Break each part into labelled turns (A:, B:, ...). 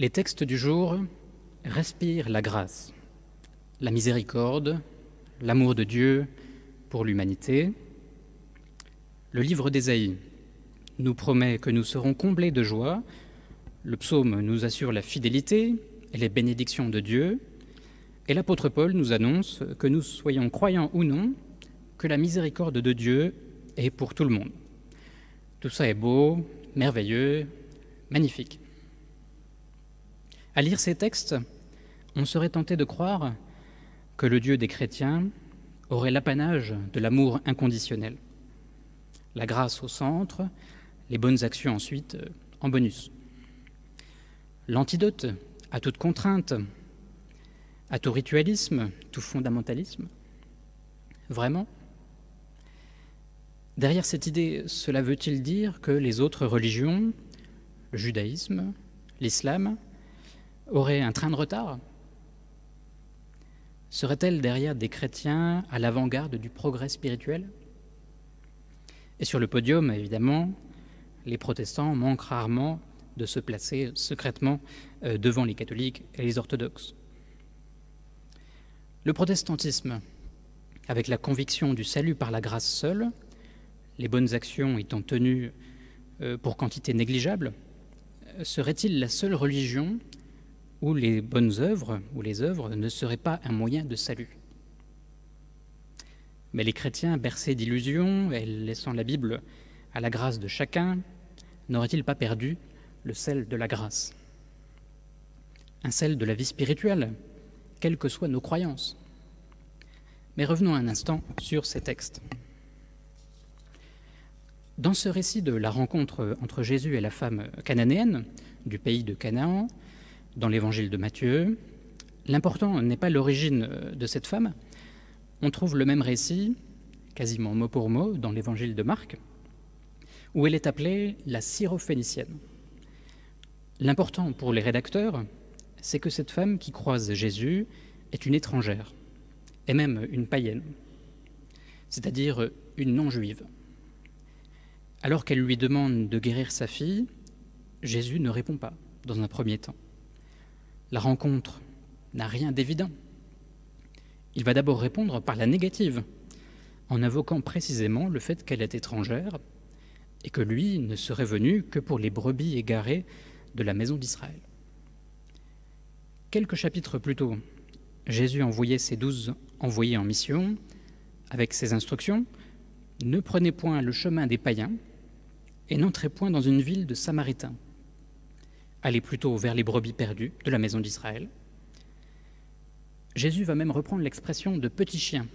A: Les textes du jour respirent la grâce, la miséricorde, l'amour de Dieu pour l'humanité. Le livre d'Ésaïe nous promet que nous serons comblés de joie. Le psaume nous assure la fidélité et les bénédictions de Dieu. Et l'apôtre Paul nous annonce que nous soyons croyants ou non, que la miséricorde de Dieu est pour tout le monde. Tout ça est beau, merveilleux, magnifique. À lire ces textes, on serait tenté de croire que le Dieu des chrétiens aurait l'apanage de l'amour inconditionnel. La grâce au centre, les bonnes actions ensuite euh, en bonus. L'antidote à toute contrainte, à tout ritualisme, tout fondamentalisme Vraiment Derrière cette idée, cela veut-il dire que les autres religions, le judaïsme, l'islam, auraient un train de retard Serait-elle derrière des chrétiens à l'avant-garde du progrès spirituel Et sur le podium, évidemment, les protestants manquent rarement de se placer secrètement euh, devant les catholiques et les orthodoxes. Le protestantisme, avec la conviction du salut par la grâce seule, les bonnes actions étant tenues euh, pour quantité négligeable, euh, serait-il la seule religion où les bonnes œuvres ou les œuvres ne seraient pas un moyen de salut Mais les chrétiens, bercés d'illusions et laissant la Bible à la grâce de chacun, n'auraient-ils pas perdu le sel de la grâce? Un sel de la vie spirituelle, quelles que soient nos croyances. Mais revenons un instant sur ces textes. Dans ce récit de la rencontre entre Jésus et la femme cananéenne du pays de Canaan, dans l'évangile de Matthieu, l'important n'est pas l'origine de cette femme. On trouve le même récit, quasiment mot pour mot, dans l'évangile de Marc, où elle est appelée la syrophénicienne. L'important pour les rédacteurs, c'est que cette femme qui croise Jésus est une étrangère, et même une païenne, c'est-à-dire une non-juive. Alors qu'elle lui demande de guérir sa fille, Jésus ne répond pas dans un premier temps. La rencontre n'a rien d'évident. Il va d'abord répondre par la négative, en invoquant précisément le fait qu'elle est étrangère et que lui ne serait venu que pour les brebis égarées de la maison d'Israël. Quelques chapitres plus tôt, Jésus envoyait ses douze envoyés en mission avec ses instructions Ne prenez point le chemin des païens, et n'entrez point dans une ville de Samaritains. Allez plutôt vers les brebis perdues de la maison d'Israël. Jésus va même reprendre l'expression de petit chien,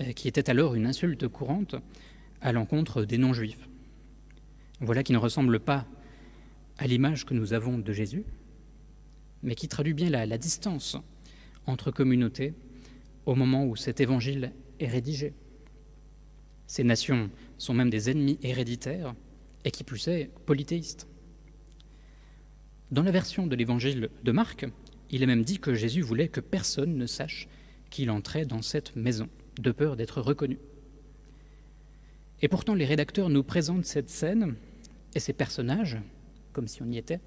A: euh, qui était alors une insulte courante à l'encontre des non-juifs. Voilà qui ne ressemble pas à l'image que nous avons de Jésus, mais qui traduit bien la, distance entre communautés au moment où cet évangile est rédigé. Ces nations sont même des ennemis héréditaires et qui plus est polythéiste. Dans la version de l'évangile de Marc, il est même dit que Jésus voulait que personne ne sache qu'il entrait dans cette maison, de peur d'être reconnu. Et pourtant, les rédacteurs nous présentent cette scène et ces personnages comme si on y était.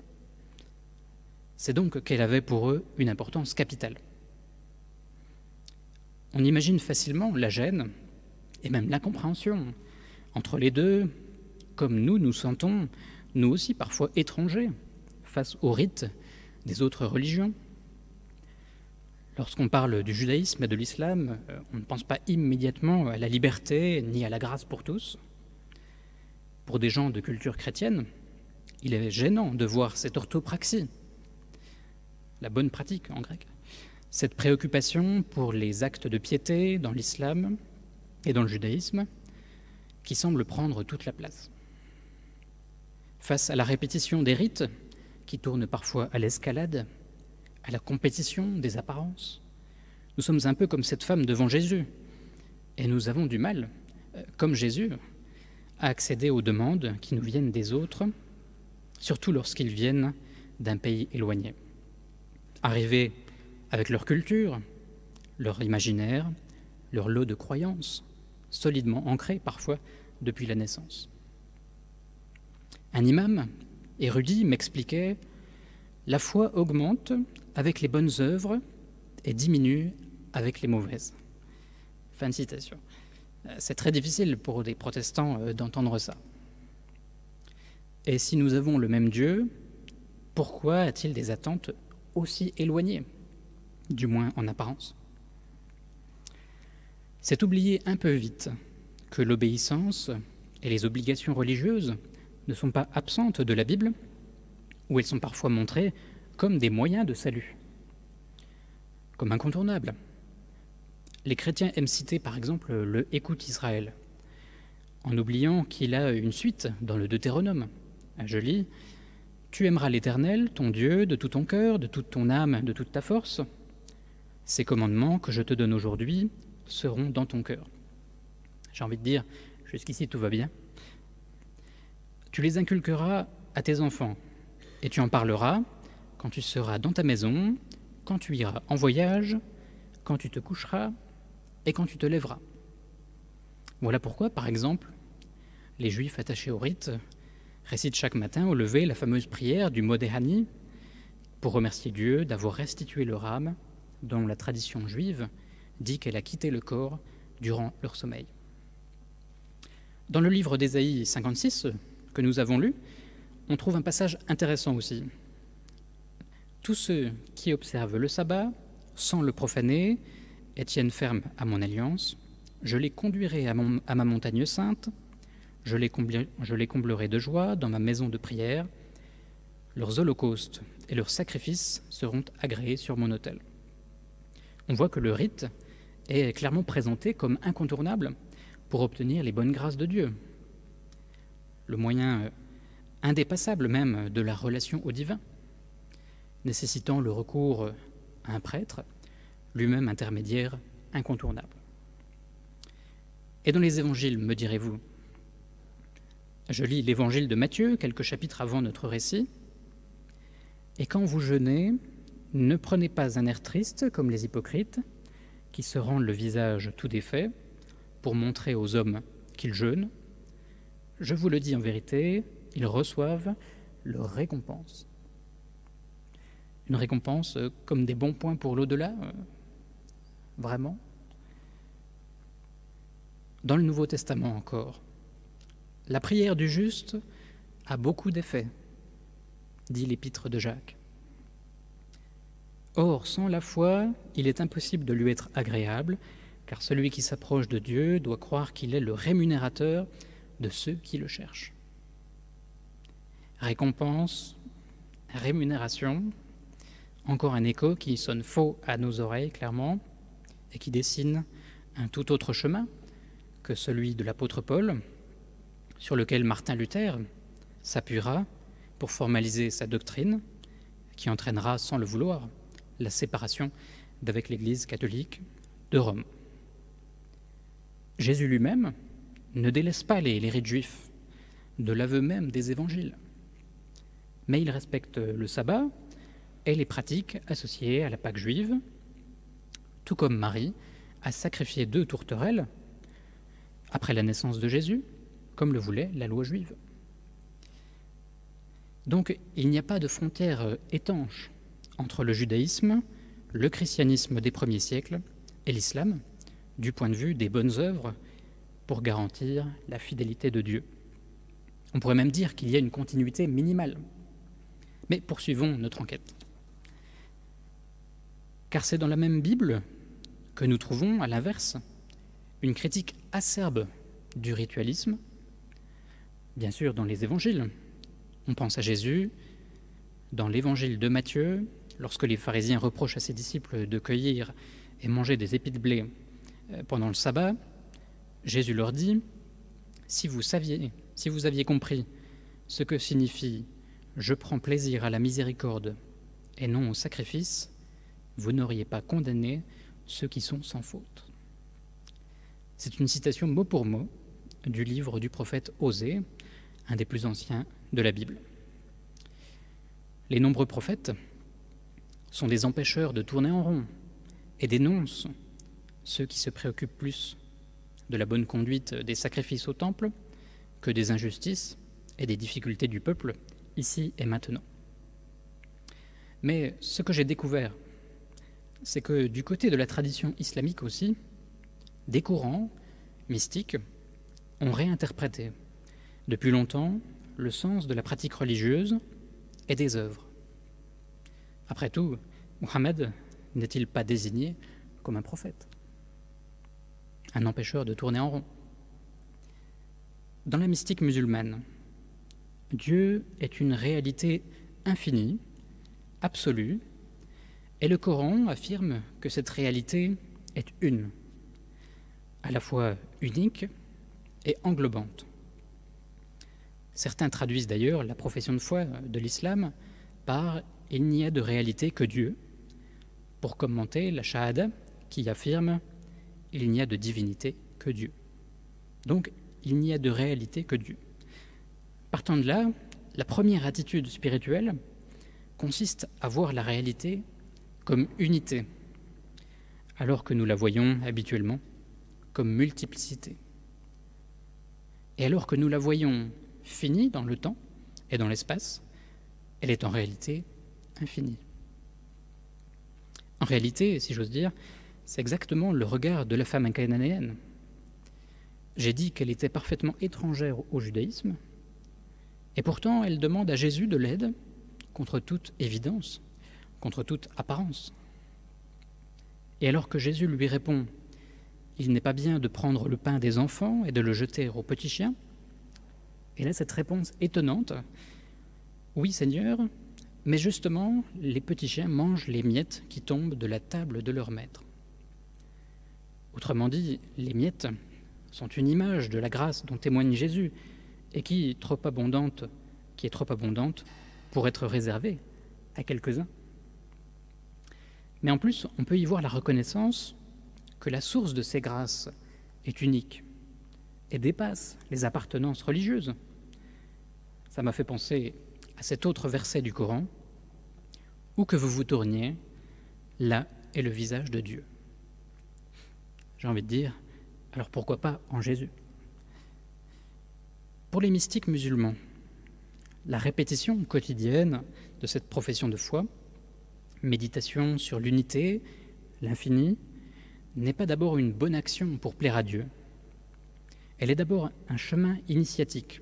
A: C'est donc qu'elle avait pour eux une importance capitale. On imagine facilement la gêne et même l'incompréhension entre les deux, comme nous nous sentons, nous aussi parfois étrangers, face aux rites des autres religions. Lorsqu'on parle du judaïsme et de l'islam, euh, on ne pense pas immédiatement à la liberté ni à la grâce pour tous. Pour des gens de culture chrétienne, il est gênant de voir cette orthopraxie, la bonne pratique en grec, cette préoccupation pour les actes de piété dans l'islam et dans le judaïsme qui semble prendre toute la place. Face à la répétition des rites, qui tournent parfois à l'escalade, à la compétition des apparences, nous sommes un peu comme cette femme devant Jésus, et nous avons du mal, euh, comme Jésus, à accéder aux demandes qui nous viennent des autres, surtout lorsqu'ils viennent d'un pays éloigné. Arrivés avec leur culture, leur imaginaire, leur lot de croyances, solidement ancrés parfois depuis la naissance. Un imam érudit m'expliquait La foi augmente avec les bonnes œuvres et diminue avec les mauvaises. Fin de citation. Euh, c'est très difficile pour des protestants euh, d'entendre ça. Et si nous avons le même Dieu, pourquoi a-t-il des attentes aussi éloignées, du moins en apparence? C'est oublier un peu vite que l'obéissance et les obligations religieuses ne sont pas absentes de la Bible, où elles sont parfois montrées comme des moyens de salut, comme incontournables. Les chrétiens aiment citer par exemple le Écoute Israël, en oubliant qu'il a une suite dans le Deutéronome. Je lis Tu aimeras l'Éternel, ton Dieu, de tout ton cœur, de toute ton âme, de toute ta force. Ces commandements que je te donne aujourd'hui seront dans ton cœur. J'ai envie de dire, jusqu'ici tout va bien. Tu les inculqueras à tes enfants, et tu en parleras quand tu seras dans ta maison, quand tu iras en voyage, quand tu te coucheras et quand tu te lèveras. Voilà pourquoi, par exemple, les Juifs attachés au rite récitent chaque matin au lever la fameuse prière du Modéhani pour remercier Dieu d'avoir restitué leur âme dont la tradition juive dit qu'elle a quitté le corps durant leur sommeil. Dans le livre d'Ésaïe 56 que nous avons lu, on trouve un passage intéressant aussi. Tous ceux qui observent le sabbat sans le profaner et tiennent ferme à mon alliance, je les conduirai à, ma montagne sainte, je les, je les comblerai de joie dans ma maison de prière, leurs holocaustes et leurs sacrifices seront agréés sur mon autel. On voit que le rite est clairement présenté comme incontournable pour obtenir les bonnes grâces de Dieu. Le moyen indépassable même de la relation au divin, nécessitant le recours à un prêtre, lui-même intermédiaire incontournable. Et dans les évangiles, me direz-vous? Je lis l'évangile de Matthieu, quelques chapitres avant notre récit. Et quand vous jeûnez, ne prenez pas un air triste comme les hypocrites, qui se rendent le visage tout défait pour montrer aux hommes qu'ils jeûnent. Je vous le dis en vérité, ils reçoivent leur récompense. Une récompense euh, comme des bons points pour l'au-delà euh, Vraiment Dans le Nouveau Testament encore, la prière du juste a beaucoup d'effets, dit l'épître de Jacques. Or, sans la foi, il est impossible de lui être agréable, car celui qui s'approche de Dieu doit croire qu'il est le rémunérateur de ceux qui le cherchent. Récompense, rémunération, encore un écho qui sonne faux à nos oreilles, clairement, et qui dessine un tout autre chemin que celui de l'apôtre Paul, sur lequel Martin Luther s'appuiera pour formaliser sa doctrine, qui entraînera, sans le vouloir, la séparation d'avec l'Église catholique de Rome. Jésus lui-même ne délaisse pas les, les rites juifs, de l'aveu même des évangiles mais il respecte le sabbat et les pratiques associées à la Pâque juive, tout comme Marie a sacrifié deux tourterelles après la naissance de Jésus, comme le voulait la loi juive. Donc il n'y a pas de frontière étanche entre le judaïsme, le christianisme des premiers siècles et l'islam, du point de vue des bonnes œuvres pour garantir la fidélité de Dieu. On pourrait même dire qu'il y a une continuité minimale mais poursuivons notre enquête. Car c'est dans la même Bible que nous trouvons, à l'inverse, une critique acerbe du ritualisme. Bien sûr, dans les évangiles, on pense à Jésus. Dans l'évangile de Matthieu, lorsque les pharisiens reprochent à ses disciples de cueillir et manger des épis de blé euh, pendant le sabbat, Jésus leur dit Si vous saviez, si vous aviez compris ce que signifie je prends plaisir à la miséricorde et non au sacrifice, vous n'auriez pas condamné ceux qui sont sans faute. C'est une citation mot pour mot du livre du prophète Osée, un des plus anciens de la Bible. Les nombreux prophètes sont des empêcheurs de tourner en rond et dénoncent ceux qui se préoccupent plus de la bonne conduite des sacrifices au temple que des injustices et des difficultés du peuple ici et maintenant. Mais ce que j'ai découvert, c'est que du côté de la tradition islamique aussi, des courants mystiques ont réinterprété depuis longtemps le sens de la pratique religieuse et des œuvres. Après tout, Mohammed n'est-il pas désigné comme un prophète? Un empêcheur de tourner en rond Dans la mystique musulmane, Dieu est une réalité infinie, absolue, et le Coran affirme que cette réalité est une, à la fois unique et englobante. Certains traduisent d'ailleurs la profession de foi de l'islam par Il n'y a de réalité que Dieu, pour commenter la Shahada qui affirme Il n'y a de divinité que Dieu. Donc, il n'y a de réalité que Dieu. Partant de là, la première attitude spirituelle consiste à voir la réalité comme unité, alors que nous la voyons habituellement comme multiplicité. Et alors que nous la voyons finie dans le temps et dans l'espace, elle est en réalité infinie. En réalité, si j'ose dire, c'est exactement le regard de la femme cananéenne. J'ai dit qu'elle était parfaitement étrangère au judaïsme, et pourtant elle demande à Jésus de l'aide contre toute évidence, contre toute apparence. Et alors que Jésus lui répond Il n'est pas bien de prendre le pain des enfants et de le jeter aux petits chiens, elle a cette réponse étonnante Oui, Seigneur, mais justement, les petits chiens mangent les miettes qui tombent de la table de leur maître. Autrement dit, les miettes sont une image de la grâce dont témoigne Jésus et qui, est trop abondante pour être réservée à quelques-uns. Mais en plus, on peut y voir la reconnaissance que la source de ces grâces est unique et dépasse les appartenances religieuses. Ça m'a fait penser à cet autre verset du Coran Où que vous vous tourniez, là est le visage de Dieu. J'ai envie de dire, alors pourquoi pas en Jésus? Pour les mystiques musulmans, la répétition quotidienne de cette profession de foi méditation sur l'unité, l'infini, n'est pas d'abord une bonne action pour plaire à Dieu. Elle est d'abord un chemin initiatique,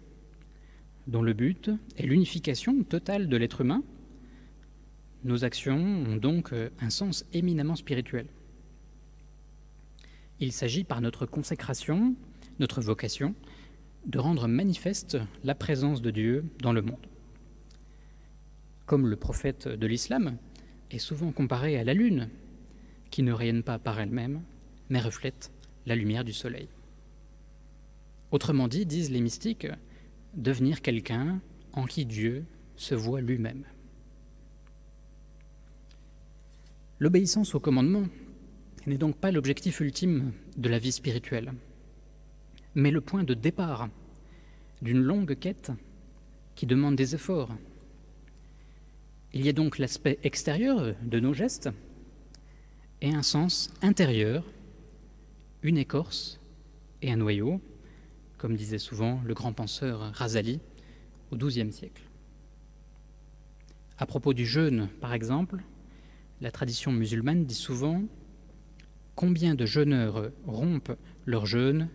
A: dont le but est l'unification totale de l'être humain. Nos actions ont donc un sens éminemment spirituel. Il s'agit par notre consécration, notre vocation, de rendre manifeste la présence de Dieu dans le monde. Comme le prophète de l'islam, est souvent comparée à la Lune, qui ne rayonne pas par elle-même, mais reflète la lumière du Soleil. Autrement dit, disent les mystiques, devenir quelqu'un en qui Dieu se voit lui-même. L'obéissance au commandement n'est donc pas l'objectif ultime de la vie spirituelle, mais le point de départ d'une longue quête qui demande des efforts, il y a donc l'aspect extérieur de nos gestes et un sens intérieur, une écorce et un noyau, comme disait souvent le grand penseur Razali au XIIe siècle. À propos du jeûne, par exemple, la tradition musulmane dit souvent combien de jeûneurs rompent leur jeûne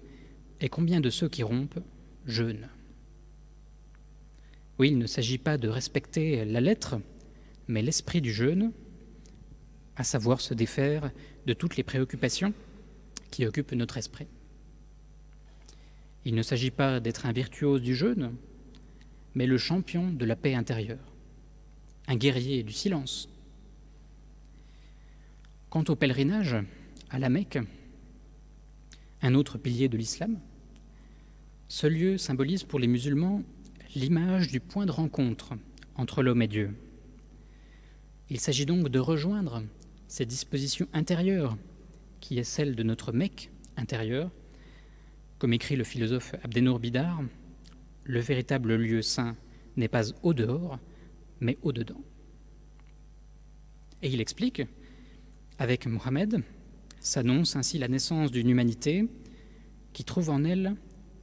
A: et combien de ceux qui rompent jeûnent. Oui, il ne s'agit pas de respecter la lettre, mais l'esprit du jeûne, à savoir se défaire de toutes les préoccupations qui occupent notre esprit. Il ne s'agit pas d'être un virtuose du jeûne, mais le champion de la paix intérieure, un guerrier du silence. Quant au pèlerinage à la Mecque, un autre pilier de l'islam, ce lieu symbolise pour les musulmans l'image du point de rencontre entre l'homme et Dieu. Il s'agit donc de rejoindre cette disposition intérieure qui est celle de notre mec intérieur. Comme écrit le philosophe Abdenour Bidar, le véritable lieu saint n'est pas au dehors, mais au dedans. Et il explique, avec Mohammed, s'annonce ainsi la naissance d'une humanité qui trouve en elle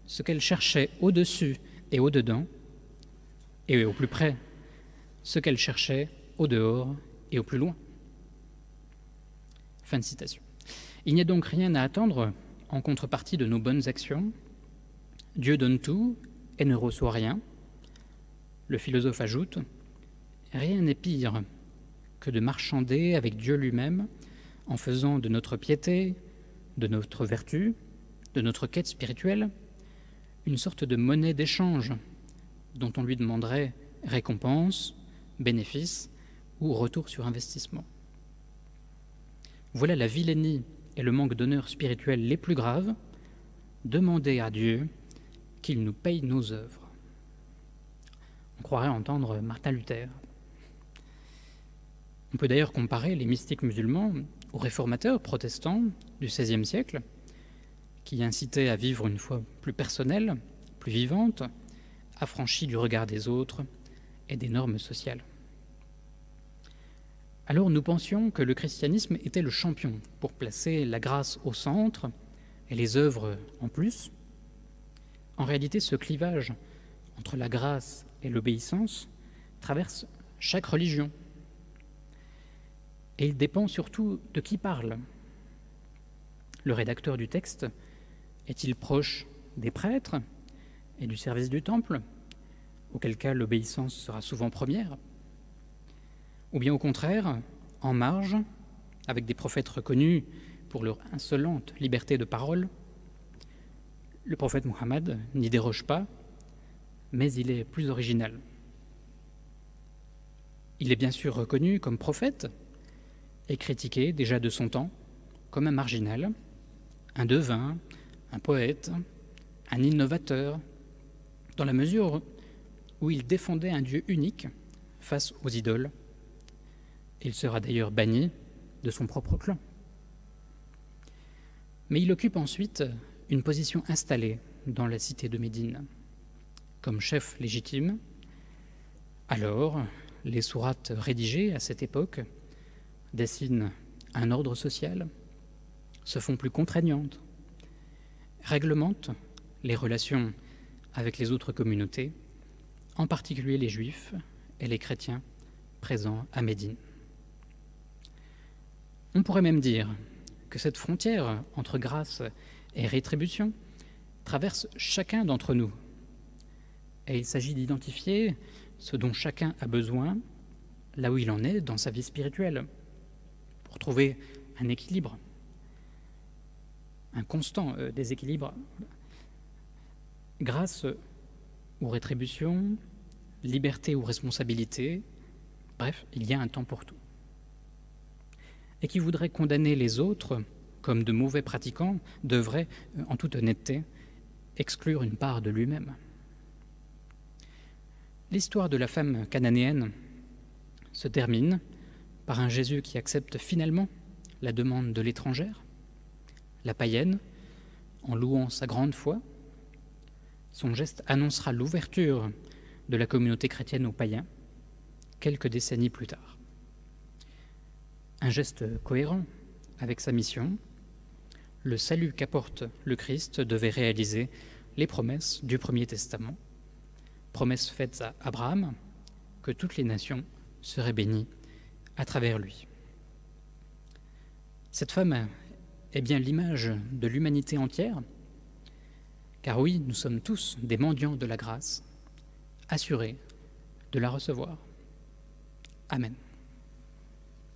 A: ce qu'elle cherchait au-dessus et au-dedans, et au plus près, ce qu'elle cherchait au dehors et au plus loin. Fin de citation. Il n'y a donc rien à attendre en contrepartie de nos bonnes actions. Dieu donne tout et ne reçoit rien. Le philosophe ajoute Rien n'est pire que de marchander avec Dieu lui-même en faisant de notre piété, de notre vertu, de notre quête spirituelle, une sorte de monnaie d'échange dont on lui demanderait récompense, bénéfice ou retour sur investissement. Voilà la vilainie et le manque d'honneur spirituel les plus graves, demander à Dieu qu'il nous paye nos œuvres. On croirait entendre Martin Luther. On peut d'ailleurs comparer les mystiques musulmans aux réformateurs protestants du XVIe siècle, qui incitaient à vivre une foi plus personnelle, plus vivante, affranchie du regard des autres et des normes sociales. Alors nous pensions que le christianisme était le champion pour placer la grâce au centre et les œuvres en plus. En réalité, ce clivage entre la grâce et l'obéissance traverse chaque religion. Et il dépend surtout de qui parle. Le rédacteur du texte est-il proche des prêtres et du service du temple, auquel cas l'obéissance sera souvent première Ou bien au contraire, en marge, avec des prophètes reconnus pour leur insolente liberté de parole Le prophète Muhammad n'y déroge pas, mais il est plus original. Il est bien sûr reconnu comme prophète et critiqué déjà de son temps comme un marginal, un devin, un poète, un innovateur, dans la mesure où il défendait un Dieu unique face aux idoles. Il sera d'ailleurs banni de son propre clan. Mais il occupe ensuite une position installée dans la cité de Médine comme chef légitime. Alors, les sourates rédigées à cette époque dessinent un ordre social, se font plus contraignantes, réglementent les relations avec les autres communautés, en particulier les juifs et les chrétiens présents à Médine. On pourrait même dire que cette frontière entre grâce et rétribution traverse chacun d'entre nous et il s'agit d'identifier ce dont chacun a besoin, là où il en est dans sa vie spirituelle, pour trouver un équilibre, un constant euh, déséquilibre, grâce aux rétributions, liberté ou responsabilité, bref, il y a un temps pour tout. Et qui voudrait condamner les autres comme de mauvais pratiquants devrait, euh, en toute honnêteté, exclure une part de lui-même. L'histoire de la femme cananéenne se termine par un Jésus qui accepte finalement la demande de l'étrangère, la païenne, en louant sa grande foi. Son geste annoncera l'ouverture de la communauté chrétienne aux païens quelques décennies plus tard. Un geste cohérent avec sa mission, le salut qu'apporte le Christ devait réaliser les promesses du Premier Testament promesse faite à Abraham, que toutes les nations seraient bénies à travers lui. Cette femme est bien l'image de l'humanité entière, car oui, nous sommes tous des mendiants de la grâce, assurés de la recevoir. Amen.